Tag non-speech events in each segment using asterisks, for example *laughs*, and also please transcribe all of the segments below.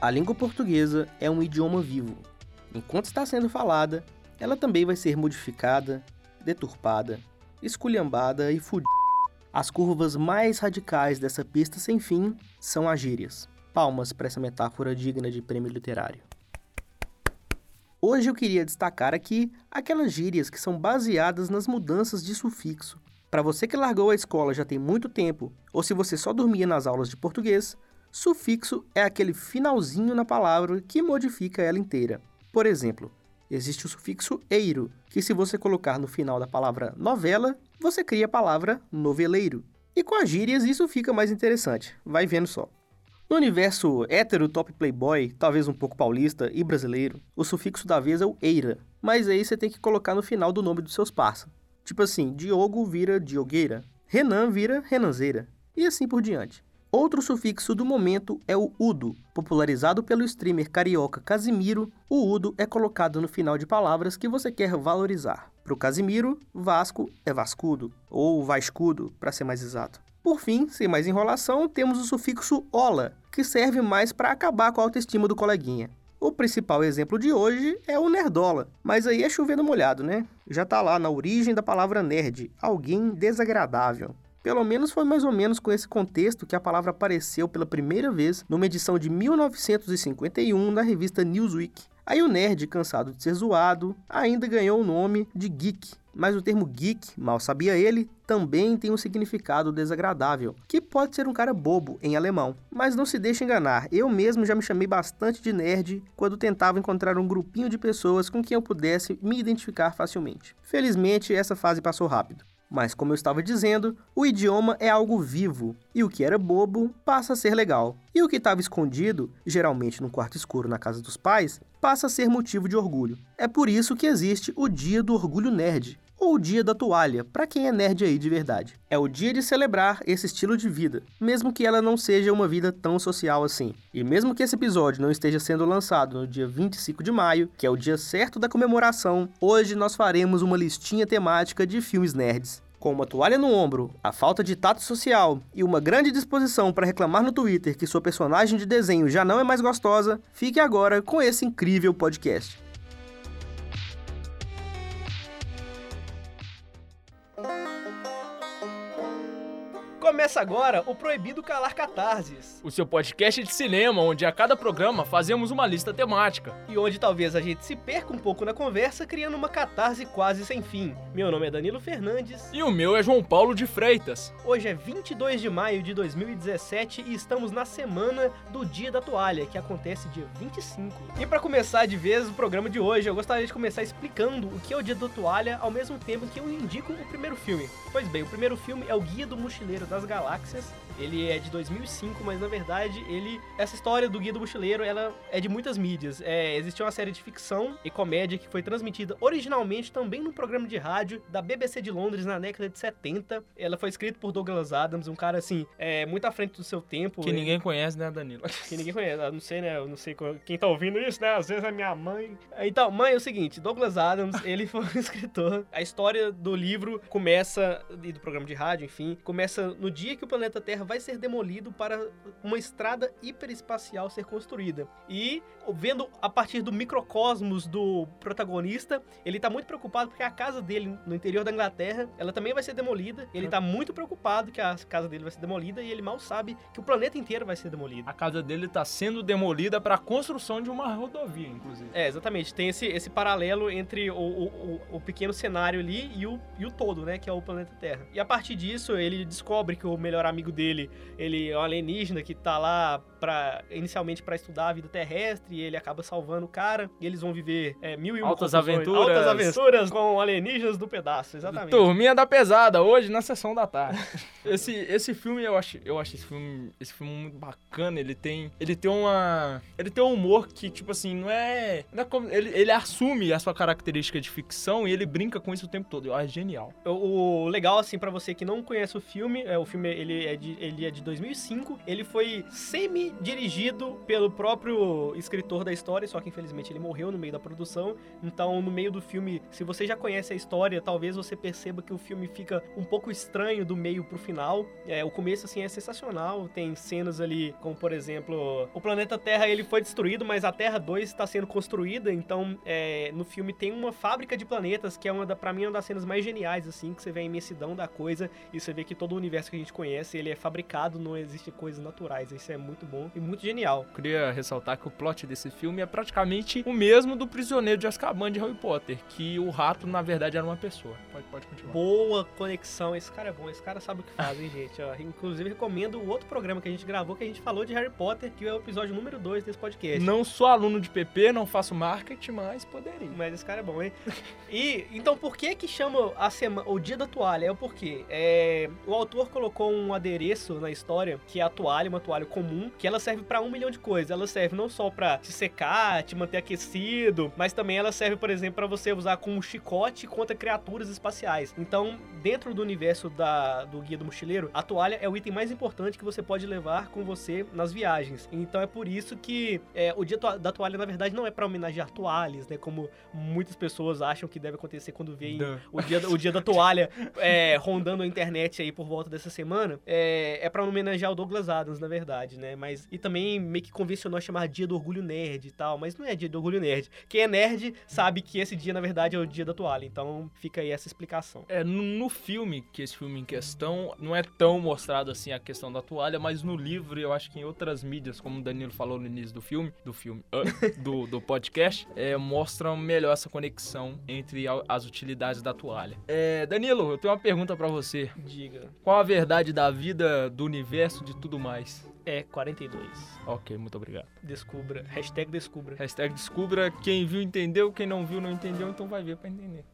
A língua portuguesa é um idioma vivo. Enquanto está sendo falada, ela também vai ser modificada, deturpada, esculhambada e fudida. As curvas mais radicais dessa pista sem fim são as gírias. Palmas para essa metáfora digna de prêmio literário. Hoje eu queria destacar aqui aquelas gírias que são baseadas nas mudanças de sufixo. Para você que largou a escola já tem muito tempo, ou se você só dormia nas aulas de português, sufixo é aquele finalzinho na palavra que modifica ela inteira. Por exemplo, existe o sufixo eiro, que se você colocar no final da palavra novela, você cria a palavra noveleiro. E com as gírias isso fica mais interessante, vai vendo só. No universo hétero top playboy, talvez um pouco paulista e brasileiro, o sufixo da vez é o eira, mas aí você tem que colocar no final do nome dos seus parceiros. Tipo assim, Diogo vira Diogueira, Renan vira Renanzeira, e assim por diante. Outro sufixo do momento é o udo. Popularizado pelo streamer carioca Casimiro, o udo é colocado no final de palavras que você quer valorizar. Para o Casimiro, Vasco é Vascudo, ou Vascudo, para ser mais exato. Por fim, sem mais enrolação, temos o sufixo ola, que serve mais para acabar com a autoestima do coleguinha. O principal exemplo de hoje é o nerdola, mas aí é chovendo molhado, né? Já tá lá na origem da palavra nerd, alguém desagradável. Pelo menos foi mais ou menos com esse contexto que a palavra apareceu pela primeira vez numa edição de 1951 na revista Newsweek. Aí o nerd, cansado de ser zoado, ainda ganhou o nome de geek. Mas o termo geek, mal sabia ele, também tem um significado desagradável, que pode ser um cara bobo em alemão. Mas não se deixe enganar, eu mesmo já me chamei bastante de nerd quando tentava encontrar um grupinho de pessoas com quem eu pudesse me identificar facilmente. Felizmente, essa fase passou rápido. Mas, como eu estava dizendo, o idioma é algo vivo, e o que era bobo passa a ser legal. E o que estava escondido, geralmente no quarto escuro na casa dos pais, passa a ser motivo de orgulho. É por isso que existe o Dia do Orgulho Nerd, ou o Dia da Toalha, para quem é nerd aí de verdade. É o dia de celebrar esse estilo de vida, mesmo que ela não seja uma vida tão social assim. E mesmo que esse episódio não esteja sendo lançado no dia 25 de maio, que é o dia certo da comemoração, hoje nós faremos uma listinha temática de filmes nerds. Com uma toalha no ombro, a falta de tato social e uma grande disposição para reclamar no Twitter que sua personagem de desenho já não é mais gostosa, fique agora com esse incrível podcast. Começa agora o Proibido Calar Catarses. O seu podcast de cinema, onde a cada programa fazemos uma lista temática. E onde talvez a gente se perca um pouco na conversa, criando uma catarse quase sem fim. Meu nome é Danilo Fernandes. E o meu é João Paulo de Freitas. Hoje é 22 de maio de 2017 e estamos na semana do Dia da Toalha, que acontece dia 25. E para começar de vez o programa de hoje, eu gostaria de começar explicando o que é o Dia da Toalha, ao mesmo tempo que eu indico o primeiro filme. Pois bem, o primeiro filme é o Guia do Mochileiro das Galáxias. Ele é de 2005, mas na verdade ele essa história do Guia do Mochileiro, ela é de muitas mídias. É, existe uma série de ficção e comédia que foi transmitida originalmente também num programa de rádio da BBC de Londres na década de 70. Ela foi escrita por Douglas Adams, um cara assim, é, muito à frente do seu tempo. Que Ele- ninguém conhece, né, Danilo? *laughs* que ninguém conhece. Eu não sei, né? Eu não sei quem tá ouvindo isso, né? Às vezes é minha mãe. Então, mãe, é o seguinte: Douglas Adams, *laughs* ele foi um escritor. A história do livro começa, e do programa de rádio, enfim, começa no dia que o planeta Terra vai ser demolido para uma estrada hiperespacial ser construída. E, vendo a partir do microcosmos do protagonista, ele tá muito preocupado porque a casa dele, no interior da Inglaterra, ela também vai ser demolida. Ele tá muito preocupado que a casa dele vai ser demolida e ele mal sabe que o planeta inteiro vai ser demolido. A casa dele tá sendo demolida para a construção de uma rodovia, inclusive. É, exatamente. Tem esse, esse paralelo entre o, o, o- o pequeno cenário ali e o, e o todo, né? Que é o planeta Terra. E a partir disso, ele descobre que o melhor amigo dele, ele é um alienígena que tá lá pra, inicialmente para estudar a vida terrestre e ele acaba salvando o cara. E eles vão viver é, mil e uma Altas confusões. aventuras. Altas aventuras com alienígenas do pedaço, exatamente. Turminha da pesada, hoje na sessão da tarde. *laughs* esse, esse filme, eu acho, eu acho esse filme, esse filme muito bacana. Ele tem, ele tem uma, ele tem um humor que tipo assim não é, não é como- ele, ele assume a sua característica de ficção e ele brinca com isso o tempo todo. Eu acho genial. O, o legal, assim, pra você que não conhece o filme, é, o, filme ele é de, ele é de 2005. Ele foi semi-dirigido pelo próprio escritor da história, só que infelizmente ele morreu no meio da produção. Então, no meio do filme, se você já conhece a história, talvez você perceba que o filme fica um pouco estranho do meio pro final. É, o começo, assim, é sensacional. Tem cenas ali, como por exemplo, o planeta Terra ele foi destruído, mas a Terra 2 está sendo construída. Então, é, no filme tem uma fábrica de planetas, que é uma da, mim, uma das cenas mais geniais, assim, que você vê a imensidão da coisa e você vê que todo o universo que a gente conhece, ele é fabricado, não existe coisas naturais. Isso é muito bom e muito genial. Eu queria ressaltar que o plot desse filme é praticamente o mesmo do Prisioneiro de Azkaban de Harry Potter, que o rato, na verdade, era uma pessoa. Pode, pode continuar. Boa conexão, esse cara é bom, esse cara sabe o que faz, hein, gente? Ó, inclusive, recomendo o outro programa que a gente gravou, que a gente falou de Harry Potter, que é o episódio número 2 desse podcast. Não sou aluno de PP, não faço marketing, mas poderia. Mas esse cara é bom, hein? *laughs* E, então, por que que chama a semana, o dia da toalha? É o porquê. É, o autor colocou um adereço na história, que é a toalha, uma toalha comum, que ela serve pra um milhão de coisas. Ela serve não só pra te secar, te manter aquecido, mas também ela serve, por exemplo, pra você usar como chicote contra criaturas espaciais. Então, dentro do universo da, do Guia do Mochileiro, a toalha é o item mais importante que você pode levar com você nas viagens. Então é por isso que é, o dia da toalha, na verdade, não é pra homenagear toalhas, né? Como muitas pessoas acham que deve acontecer quando veem o dia, o dia da toalha é, rondando a internet aí por volta dessa semana. É, é pra homenagear o Douglas Adams, na verdade, né? Mas, e também meio que convencionou chamar dia do orgulho nerd e tal, mas não é dia do orgulho nerd. Quem é nerd sabe que esse dia, na verdade, é o dia da toalha. Então fica aí essa explicação. É, no, filme, que esse filme em questão, não é tão mostrado assim a questão da toalha, mas no livro, eu acho que em outras mídias, como o Danilo falou no início do filme, do filme, ah, *laughs* do, do podcast, é, mostram melhor essa conexão entre as utilidades da toalha. É, Danilo, eu tenho uma pergunta pra você. Diga. Qual a verdade da vida, do universo, de tudo mais? É 42. Ok, muito obrigado. Descubra. Hashtag descubra. Hashtag descubra, quem viu entendeu, quem não viu não entendeu, então vai ver pra entender.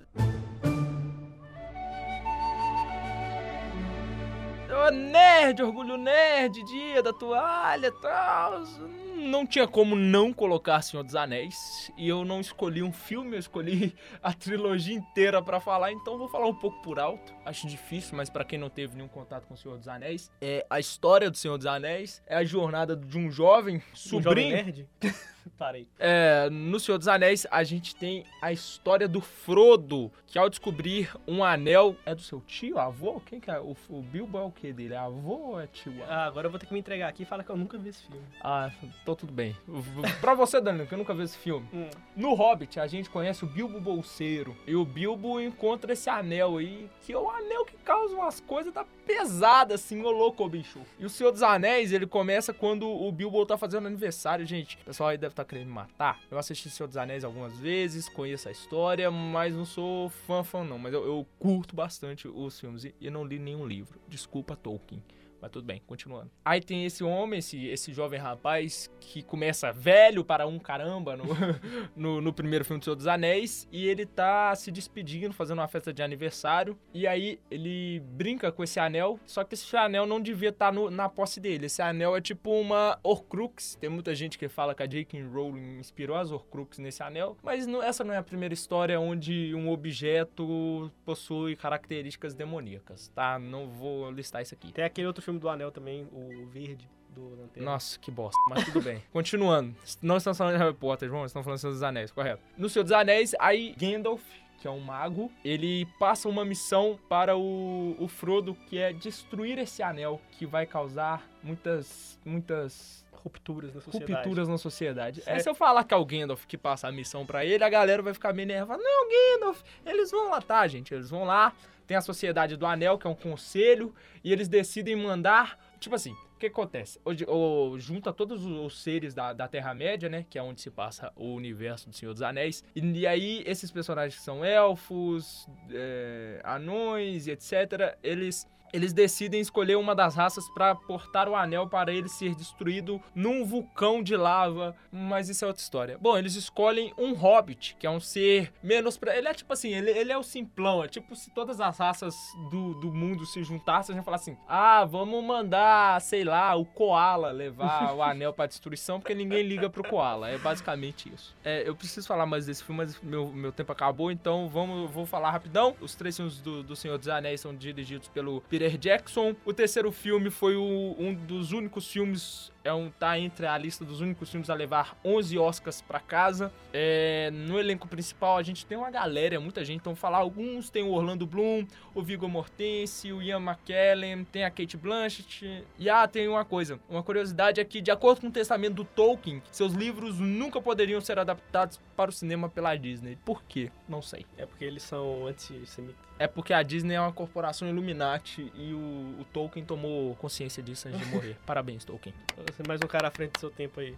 Ô, nerd, orgulho nerd, dia da toalha e tal. Não tinha como não colocar Senhor dos Anéis. E eu não escolhi um filme, eu escolhi *laughs* a trilogia inteira pra falar, então vou falar um pouco por alto. Acho difícil, mas pra quem não teve nenhum contato com o Senhor dos Anéis, é a história do Senhor dos Anéis, é a jornada de um jovem Um jovem sobrinho nerd? *laughs* Parei. é, no Senhor dos Anéis, a gente tem a história do Frodo, que ao descobrir um anel. É do seu tio, avô? Quem que é? O, o Bilbo é o que dele? É avô ou é tio? Ah, agora eu vou ter que me entregar aqui e falar que eu nunca vi esse filme. Ah, então tudo bem. pra você, Danilo, que eu nunca vi esse filme. Hum. No Hobbit, a gente conhece o Bilbo Bolseiro. E o Bilbo encontra esse anel aí, que é o anel que causa umas coisas da pesada, assim, ô louco, bicho. E o Senhor dos Anéis, ele começa quando o Bilbo tá fazendo aniversário, gente. O pessoal aí deve estar querendo me matar. Eu assisti Senhor dos Anéis algumas vezes, conheço a história, mas não sou fã, fã não. Mas eu, eu curto bastante os filmes e, e não li nenhum livro. Desculpa, Tolkien. Mas tudo bem, continuando. Aí tem esse homem, esse, esse jovem rapaz, que começa velho para um caramba no, *laughs* no, no primeiro filme do Senhor dos Anéis. E ele tá se despedindo, fazendo uma festa de aniversário. E aí ele brinca com esse anel. Só que esse anel não devia estar na posse dele. Esse anel é tipo uma Horcrux. Tem muita gente que fala que a J.K. Rowling inspirou as Horcrux nesse anel. Mas não- essa não é a primeira história onde um objeto possui características demoníacas, tá? Não vou listar isso aqui. Tem aquele outro filme do Anel também, o Verde, do Lanterna. Nossa, que bosta. Mas tudo bem. *laughs* Continuando. Não estamos falando de Harry Potter, João. Estamos falando do Senhor dos Anéis, correto. No Senhor dos Anéis, aí Gandalf, que é um mago, ele passa uma missão para o, o Frodo, que é destruir esse anel, que vai causar muitas, muitas Rupturas na sociedade. rupturas na sociedade. É, se eu falar que é o Gandalf que passa a missão pra ele, a galera vai ficar meio nervosa. Não, Gandalf, eles vão lá, tá, gente? Eles vão lá, tem a Sociedade do Anel, que é um conselho, e eles decidem mandar. Tipo assim, o que acontece? Hoje, o- junta todos os, os seres da, da Terra-média, né? Que é onde se passa o universo do Senhor dos Anéis. E, e aí, esses personagens que são elfos, é, anões e etc., eles. Eles decidem escolher uma das raças pra portar o anel para ele ser destruído num vulcão de lava, mas isso é outra história. Bom, eles escolhem um hobbit, que é um ser menos pra... Ele é tipo assim, ele, ele é o simplão, é tipo se todas as raças do, do mundo se juntassem, a gente falar assim, ah, vamos mandar, sei lá, o koala levar o *laughs* anel pra destruição, porque ninguém liga pro koala, é basicamente isso. É, eu preciso falar mais desse filme, mas meu, meu tempo acabou, então vamos, vou falar rapidão. Os três filmes do, do Senhor dos Anéis são dirigidos pelo Peter Peter Jackson. O terceiro filme foi o, um dos únicos filmes é um tá entre a lista dos únicos filmes a levar 11 Oscars para casa. É, no elenco principal a gente tem uma galera, muita gente. Então falar alguns tem o Orlando Bloom, o Viggo Mortensen, o Ian McKellen, tem a Kate Blanchett. E ah, tem uma coisa, uma curiosidade é que de acordo com o testamento do Tolkien, seus livros nunca poderiam ser adaptados para o cinema pela Disney. Por quê? Não sei. É porque eles são antissemitas. É porque a Disney é uma corporação Illuminati e o, o Tolkien tomou consciência disso antes de morrer. *laughs* Parabéns, Tolkien. Mais um cara à frente do seu tempo aí.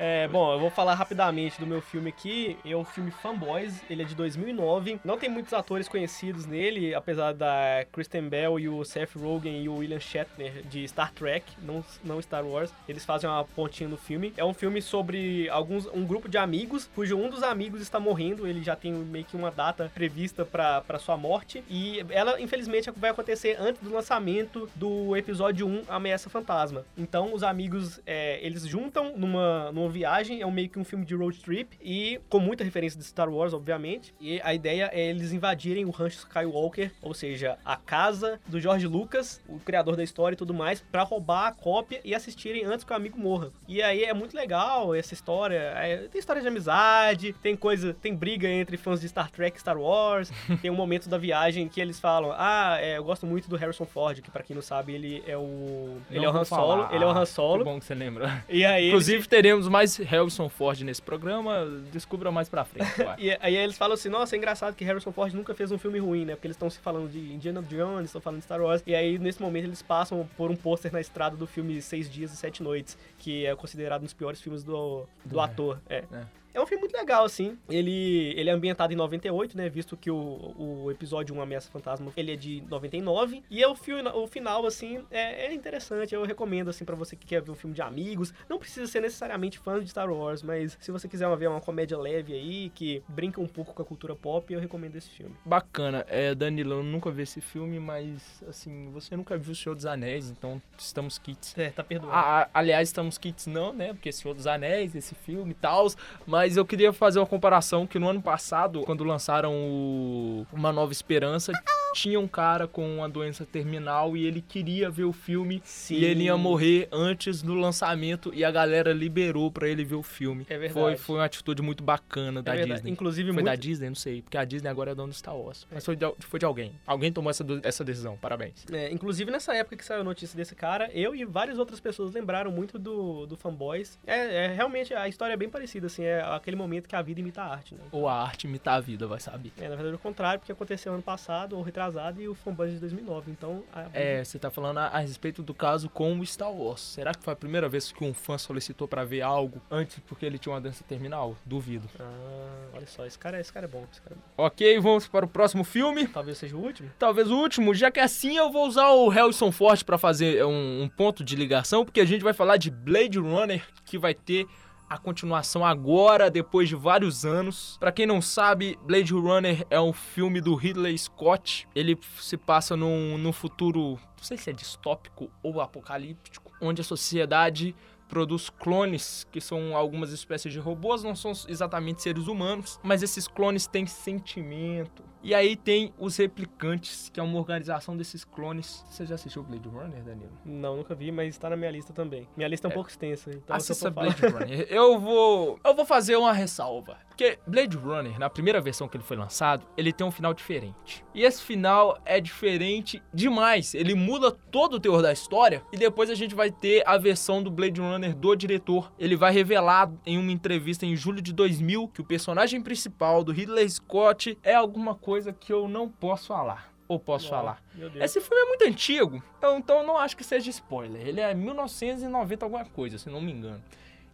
É, bom, eu vou falar rapidamente do meu filme aqui. É o filme Fanboys, ele é de 2009. Não tem muitos atores conhecidos nele, apesar da Kristen Bell e o Seth Rogen e o William Shatner de Star Trek, não, não Star Wars. Eles fazem uma pontinha no filme. É um filme sobre alguns um grupo de amigos, cujo um dos amigos está morrendo. Ele já tem meio que uma data prevista para sua morte. E ela, infelizmente, vai acontecer antes do lançamento do episódio 1, Ameaça Fantasma. Então, os amigos, é, eles juntam numa, numa viagem, é um, meio que um filme de road trip, e com muita referência de Star Wars, obviamente. E a ideia é eles invadirem o rancho Skywalker, ou seja, a casa do George Lucas, o criador da história e tudo mais, para roubar a cópia e assistirem antes que o amigo morra. E aí é muito legal essa história. É, tem história de amizade, tem coisa, tem briga entre fãs de Star Trek e Star Wars. *laughs* tem um momento da viagem que eles falam: Ah, é, eu gosto muito do Harrison Ford, que para quem não sabe, ele é o. Ele é o Han Solo. Falar. Ele é o Han Solo. Que bom que você lembra. E aí. Inclusive, teremos mais Harrison Ford nesse programa. Descubra mais pra frente. *laughs* e aí eles falam assim: Nossa, é engraçado que Harrison Ford nunca fez um filme ruim, né? Porque eles estão se falando de Indiana Jones, estão falando de Star Wars. E aí, nesse momento, eles passam por um pôster na estrada do filme Seis Dias e Sete Noites, que é considerado um dos piores filmes do, do ator. É. é. É um filme muito legal, assim. Ele, ele é ambientado em 98, né? Visto que o, o episódio 1, Ameaça Fantasma, ele é de 99. E é o, filme, o final, assim, é, é interessante. Eu recomendo, assim, para você que quer ver um filme de amigos. Não precisa ser necessariamente fã de Star Wars, mas se você quiser ver uma comédia leve aí, que brinca um pouco com a cultura pop, eu recomendo esse filme. Bacana. É, Danilo, eu nunca vi esse filme, mas, assim, você nunca viu O Senhor dos Anéis, então estamos kits. É, tá perdoado. Aliás, estamos kits não, né? Porque Senhor dos Anéis, esse filme e tal, mas mas eu queria fazer uma comparação que no ano passado, quando lançaram o Uma Nova Esperança, tinha um cara com uma doença terminal e ele queria ver o filme Sim. e ele ia morrer antes do lançamento e a galera liberou para ele ver o filme. É verdade. Foi, foi uma atitude muito bacana da é Disney. Inclusive, foi muito... da Disney, não sei, porque a Disney agora é dona do Star Wars. Mas foi de, foi de alguém. Alguém tomou essa, essa decisão. Parabéns. É, inclusive, nessa época que saiu a notícia desse cara, eu e várias outras pessoas lembraram muito do, do Fanboys. É, é realmente a história é bem parecida, assim, é aquele momento que a vida imita a arte, né? Ou a arte imita a vida, vai saber. É, na verdade, o contrário, porque aconteceu ano passado, ou retrasado, e o Fanboys de 2009. Então. A... É, você tá falando a, a, respeito do caso com o Star Wars. Será que foi a primeira vez que um fã solicitou para ver algo antes porque ele tinha uma dança terminal? Duvido. Ah, olha só, esse cara, esse cara é bom. Esse cara é bom. Ok, vamos para o próximo filme. Talvez seja o último. Talvez o último, já que assim eu vou usar o Harrison Ford para fazer um, um ponto de ligação, porque a gente vai falar de Blade Runner, que vai ter a continuação agora, depois de vários anos. Para quem não sabe, Blade Runner é um filme do Ridley Scott. Ele se passa num, num futuro, não sei se é distópico ou apocalíptico, onde a sociedade produz clones, que são algumas espécies de robôs, não são exatamente seres humanos, mas esses clones têm sentimento. E aí tem os replicantes, que é uma organização desses clones. Você já assistiu Blade Runner, Danilo? Não, nunca vi, mas está na minha lista também. Minha lista é um é. pouco extensa, então Assista Blade Runner. *laughs* Eu vou, eu vou fazer uma ressalva. Porque Blade Runner, na primeira versão que ele foi lançado, ele tem um final diferente. E esse final é diferente demais. Ele muda todo o teor da história. E depois a gente vai ter a versão do Blade Runner do diretor. Ele vai revelar em uma entrevista em julho de 2000 que o personagem principal do Ridley Scott é alguma coisa que eu não posso falar ou posso oh, falar. Esse filme é muito antigo, então, então eu não acho que seja spoiler. Ele é 1990 alguma coisa, se não me engano.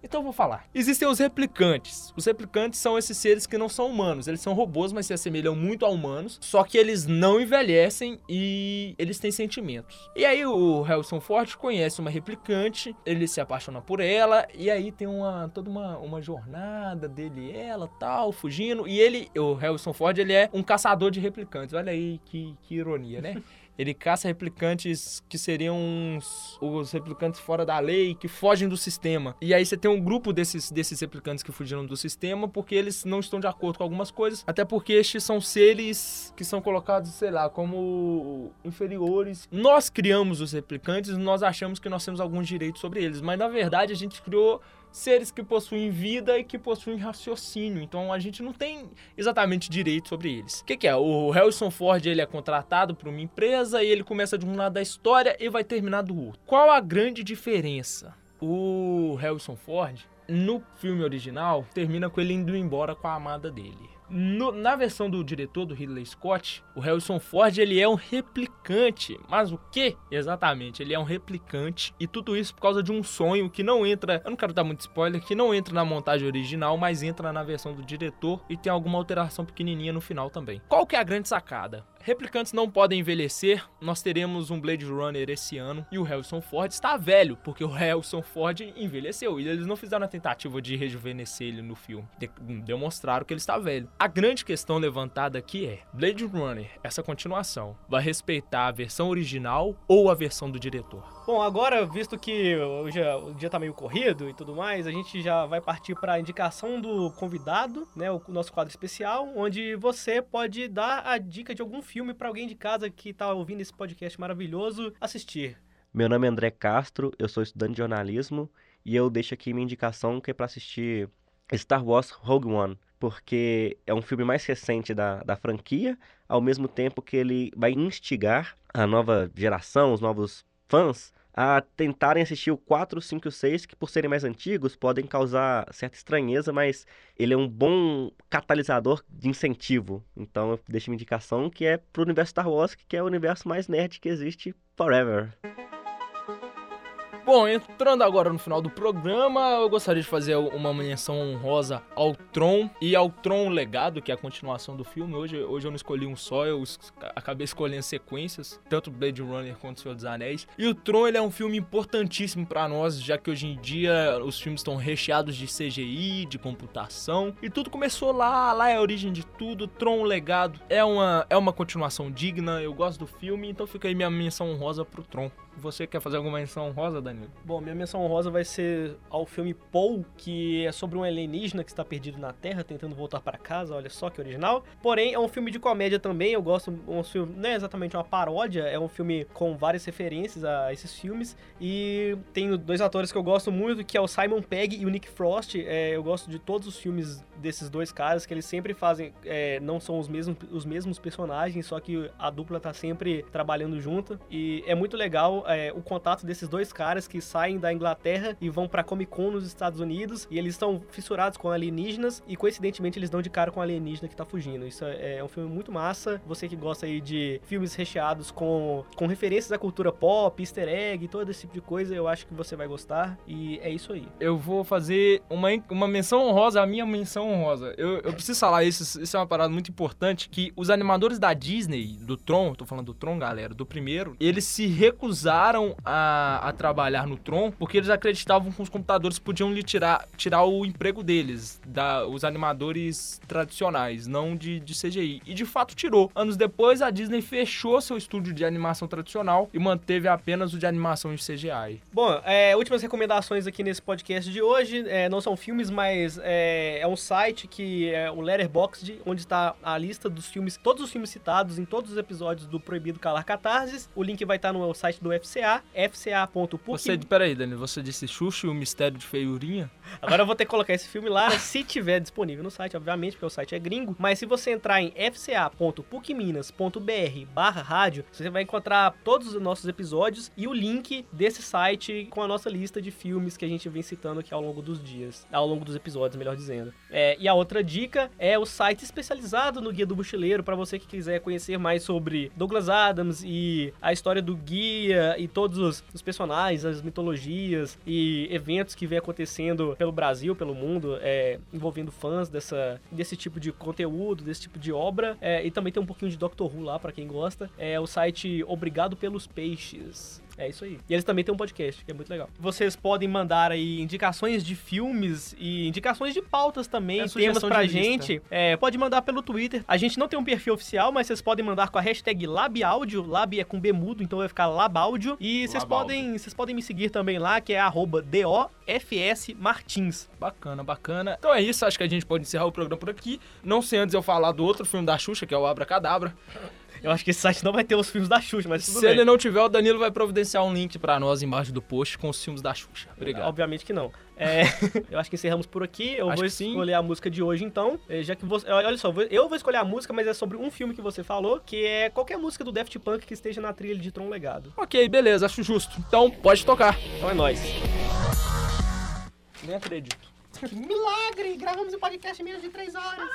Então eu vou falar. Existem os replicantes. Os replicantes são esses seres que não são humanos. Eles são robôs, mas se assemelham muito a humanos. Só que eles não envelhecem e eles têm sentimentos. E aí o Harrison Ford conhece uma replicante, ele se apaixona por ela, e aí tem uma toda uma, uma jornada dele e ela, tal, fugindo. E ele, o Harrison Ford, ele é um caçador de replicantes. Olha aí que, que ironia, né? *laughs* Ele caça replicantes que seriam os, os replicantes fora da lei, que fogem do sistema. E aí você tem um grupo desses, desses replicantes que fugiram do sistema porque eles não estão de acordo com algumas coisas. Até porque estes são seres que são colocados, sei lá, como inferiores. Nós criamos os replicantes, nós achamos que nós temos alguns direitos sobre eles, mas na verdade a gente criou seres que possuem vida e que possuem raciocínio. Então a gente não tem exatamente direito sobre eles. O que, que, é? O Harrison Ford ele é contratado por uma empresa e ele começa de um lado da história e vai terminar do outro. Qual a grande diferença? O Harrison Ford no filme original termina com ele indo embora com a amada dele. No, na versão do diretor, do Ridley Scott, o Harrison Ford ele é um replicante. Mas o que exatamente? Ele é um replicante e tudo isso por causa de um sonho que não entra. Eu não quero dar muito spoiler, que não entra na montagem original, mas entra na versão do diretor e tem alguma alteração pequenininha no final também. Qual que é a grande sacada? Replicantes não podem envelhecer. Nós teremos um Blade Runner esse ano e o Harrison Ford está velho, porque o Harrison Ford envelheceu e eles não fizeram a tentativa de rejuvenescer ele no filme. De demonstraram que ele está velho. A grande questão levantada aqui é: Blade Runner, essa continuação, vai respeitar a versão original ou a versão do diretor? Bom, agora, visto que hoje o dia tá meio corrido e tudo mais, a gente já vai partir para a indicação do convidado, né, o nosso quadro especial, onde você pode dar a dica de algum filme para alguém de casa que tá ouvindo esse podcast maravilhoso assistir. Meu nome é André Castro, eu sou estudante de jornalismo e eu deixo aqui minha indicação que é para assistir Star Wars Rogue One, porque é um filme mais recente da, da franquia, ao mesmo tempo que ele vai instigar a nova geração, os novos fãs a tentarem assistir o 4, 5 e o 6, que por serem mais antigos podem causar certa estranheza, mas ele é um bom catalisador de incentivo. Então eu deixo uma indicação que é pro universo Star Wars, que é o universo mais nerd que existe forever. Bom, entrando agora no final do programa, eu gostaria de fazer uma menção honrosa ao Tron e ao Tron Legado, que é a continuação do filme. Hoje, hoje eu não escolhi um só, eu acabei escolhendo sequências, tanto Blade Runner quanto Senhor dos Anéis. E o Tron ele é um filme importantíssimo para nós, já que hoje em dia os filmes estão recheados de CGI, de computação, e tudo começou lá, lá é a origem de tudo. Tron Legado é uma, é uma continuação digna, eu gosto do filme, então fica aí minha menção honrosa pro Tron. Você quer fazer alguma menção honrosa, Danilo? Bom, minha menção honrosa vai ser ao filme Paul, que é sobre um alienígena que está perdido na Terra, tentando voltar para casa, olha só que original. Porém, é um filme de comédia também, eu gosto, um filme, não é exatamente uma paródia, é um filme com várias referências a esses filmes. E tem dois atores que eu gosto muito, que é o Simon Pegg e o Nick Frost. É, eu gosto de todos os filmes desses dois caras, que eles sempre fazem, é, não são os mesmos, os mesmos personagens, só que a dupla tá sempre trabalhando junto. E é muito legal é, o contato desses dois caras que saem da Inglaterra e vão pra Comic Con nos Estados Unidos, e eles estão fissurados com alienígenas, e coincidentemente eles dão de cara com o alienígena que tá fugindo. Isso é, é um filme muito massa. Você que gosta aí de filmes recheados com, com referências à cultura pop, easter egg, todo esse tipo de coisa, eu acho que você vai gostar. E é isso aí. Eu vou fazer uma, uma menção honrosa, a minha menção honrosa. Eu, eu preciso falar isso, isso é uma parada muito importante, que os animadores da Disney, do Tron, tô falando do Tron, galera, do primeiro, eles se recusaram a, a trabalhar no Tron porque eles acreditavam que os computadores podiam lhe tirar, tirar o emprego deles, da, os animadores tradicionais, não de, de CGI. E de fato tirou. Anos depois, a Disney fechou seu estúdio de animação tradicional e manteve apenas o de animação em CGI. Bom, é, últimas recomendações aqui nesse podcast de hoje. É, não são filmes, mas é, é um site que é o Letterboxd, onde está a lista dos filmes, todos os filmes citados em todos os episódios do Proibido Calar Catarses. O link vai estar no site do FCA, fca.puc. Você, peraí, Dani, você disse Xuxa e o Mistério de Feiurinha? Agora eu vou ter que colocar esse filme lá, se tiver disponível no site, obviamente, porque o site é gringo. Mas se você entrar em fca.pucminas.br barra rádio, você vai encontrar todos os nossos episódios e o link desse site com a nossa lista de filmes que a gente vem citando aqui ao longo dos dias, ao longo dos episódios, melhor dizendo. É, e a outra dica é o site especializado no Guia do Mochileiro, para você que quiser conhecer mais sobre Douglas Adams e a história do guia e todos os, os personagens, as mitologias e eventos que vem acontecendo pelo Brasil, pelo mundo, é, envolvendo fãs dessa, desse tipo de conteúdo, desse tipo de obra. É, e também tem um pouquinho de Doctor Who lá, para quem gosta. É o site Obrigado pelos Peixes. É isso aí. E eles também têm um podcast, que é muito legal. Vocês podem mandar aí indicações de filmes e indicações de pautas também, É, temas pra gente. É, pode mandar pelo Twitter. A gente não tem um perfil oficial, mas vocês podem mandar com a hashtag LabAudio. Lab é com B mudo, então vai ficar Labaudio. E vocês podem, vocês podem me seguir também lá, que é arroba DOFS Martins. Bacana, bacana. Então é isso, acho que a gente pode encerrar o programa por aqui. Não sei antes eu falar do outro filme da Xuxa, que é o Abra Cadabra. Eu acho que esse site não vai ter os filmes da Xuxa, mas tudo Se bem. ele não tiver, o Danilo vai providenciar um link pra nós embaixo do post com os filmes da Xuxa. Obrigado. Obviamente que não. É, *laughs* eu acho que encerramos por aqui. Eu Acho vou escolher a música de hoje, então. É, Já que você. Olha só, eu vou escolher a música, mas é sobre um filme que você falou, que é qualquer música do Daft Punk que esteja na trilha de Tron Legado. Ok, beleza, acho justo. Então pode tocar. Então é nóis. Nem acredito. Que milagre! Gravamos o podcast em menos de 3 horas.